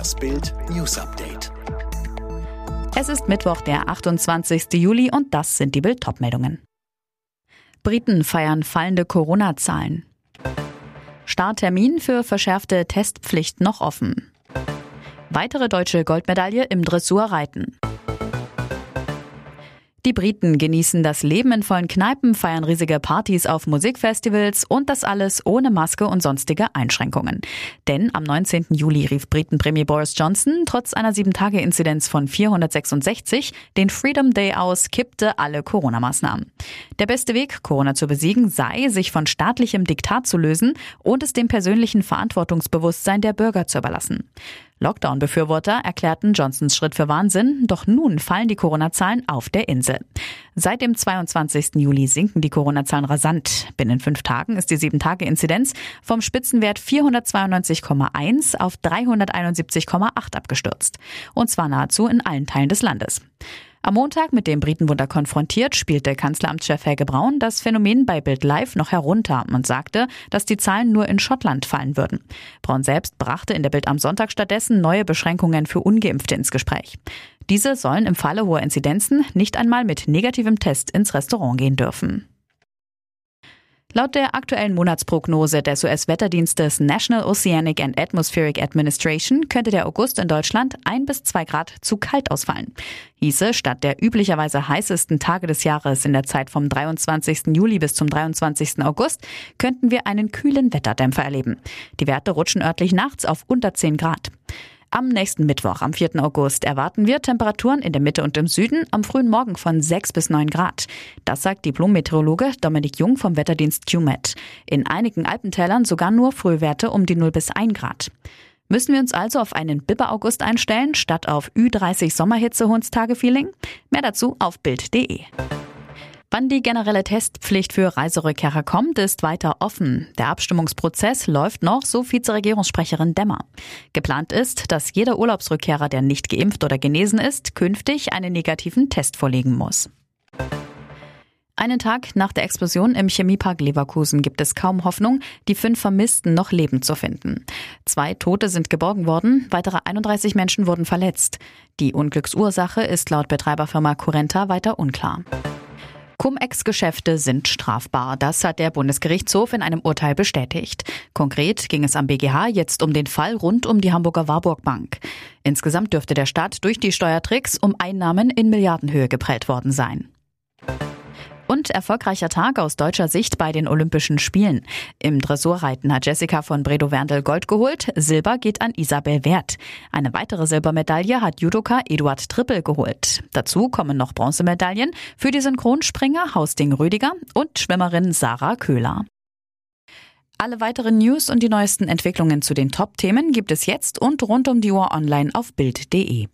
Das Bild News Update. Es ist Mittwoch, der 28. Juli und das sind die Bild meldungen Briten feiern fallende Corona-Zahlen. Starttermin für verschärfte Testpflicht noch offen. Weitere deutsche Goldmedaille im Dressurreiten. Die Briten genießen das Leben in vollen Kneipen, feiern riesige Partys auf Musikfestivals und das alles ohne Maske und sonstige Einschränkungen. Denn am 19. Juli rief Britenpremier Boris Johnson trotz einer 7-Tage-Inzidenz von 466 den Freedom Day aus, kippte alle Corona-Maßnahmen. Der beste Weg, Corona zu besiegen, sei, sich von staatlichem Diktat zu lösen und es dem persönlichen Verantwortungsbewusstsein der Bürger zu überlassen. Lockdown-Befürworter erklärten Johnsons Schritt für Wahnsinn, doch nun fallen die Corona-Zahlen auf der Insel. Seit dem 22. Juli sinken die Corona-Zahlen rasant. Binnen fünf Tagen ist die 7-Tage-Inzidenz vom Spitzenwert 492,1 auf 371,8 abgestürzt. Und zwar nahezu in allen Teilen des Landes. Am Montag mit dem Britenwunder konfrontiert, spielte Kanzleramtschef Helge Braun das Phänomen bei Bild Live noch herunter und sagte, dass die Zahlen nur in Schottland fallen würden. Braun selbst brachte in der Bild am Sonntag stattdessen neue Beschränkungen für Ungeimpfte ins Gespräch. Diese sollen im Falle hoher Inzidenzen nicht einmal mit negativem Test ins Restaurant gehen dürfen. Laut der aktuellen Monatsprognose des US-Wetterdienstes National Oceanic and Atmospheric Administration könnte der August in Deutschland ein bis zwei Grad zu kalt ausfallen. Hieße, statt der üblicherweise heißesten Tage des Jahres in der Zeit vom 23. Juli bis zum 23. August könnten wir einen kühlen Wetterdämpfer erleben. Die Werte rutschen örtlich nachts auf unter 10 Grad. Am nächsten Mittwoch, am 4. August, erwarten wir Temperaturen in der Mitte und im Süden am frühen Morgen von 6 bis 9 Grad. Das sagt Diplom-Meteorologe Dominik Jung vom Wetterdienst QMET. In einigen Alpentälern sogar nur Frühwerte um die 0 bis 1 Grad. Müssen wir uns also auf einen Bibber-August einstellen, statt auf Ü30 Sommerhitze-Hundstage-Feeling? Mehr dazu auf Bild.de. Wann die generelle Testpflicht für Reiserückkehrer kommt, ist weiter offen. Der Abstimmungsprozess läuft noch, so Vizeregierungssprecherin Demmer. Geplant ist, dass jeder Urlaubsrückkehrer, der nicht geimpft oder genesen ist, künftig einen negativen Test vorlegen muss. Einen Tag nach der Explosion im Chemiepark Leverkusen gibt es kaum Hoffnung, die fünf Vermissten noch lebend zu finden. Zwei Tote sind geborgen worden, weitere 31 Menschen wurden verletzt. Die Unglücksursache ist laut Betreiberfirma Curenta weiter unklar. Cum-Ex-Geschäfte sind strafbar. Das hat der Bundesgerichtshof in einem Urteil bestätigt. Konkret ging es am BGH jetzt um den Fall rund um die Hamburger Warburg Bank. Insgesamt dürfte der Staat durch die Steuertricks um Einnahmen in Milliardenhöhe geprellt worden sein. Und erfolgreicher Tag aus deutscher Sicht bei den Olympischen Spielen. Im Dressurreiten hat Jessica von Bredow-Werndl Gold geholt. Silber geht an Isabel Wert. Eine weitere Silbermedaille hat Judoka Eduard Trippel geholt. Dazu kommen noch Bronzemedaillen für die Synchronspringer Hausding Rüdiger und Schwimmerin Sarah Köhler. Alle weiteren News und die neuesten Entwicklungen zu den Top-Themen gibt es jetzt und rund um die Uhr online auf Bild.de.